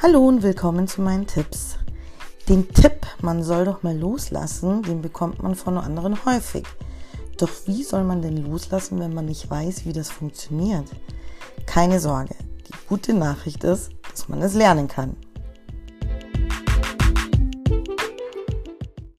Hallo und willkommen zu meinen Tipps. Den Tipp, man soll doch mal loslassen, den bekommt man von anderen häufig. Doch wie soll man denn loslassen, wenn man nicht weiß, wie das funktioniert? Keine Sorge, die gute Nachricht ist, dass man es lernen kann.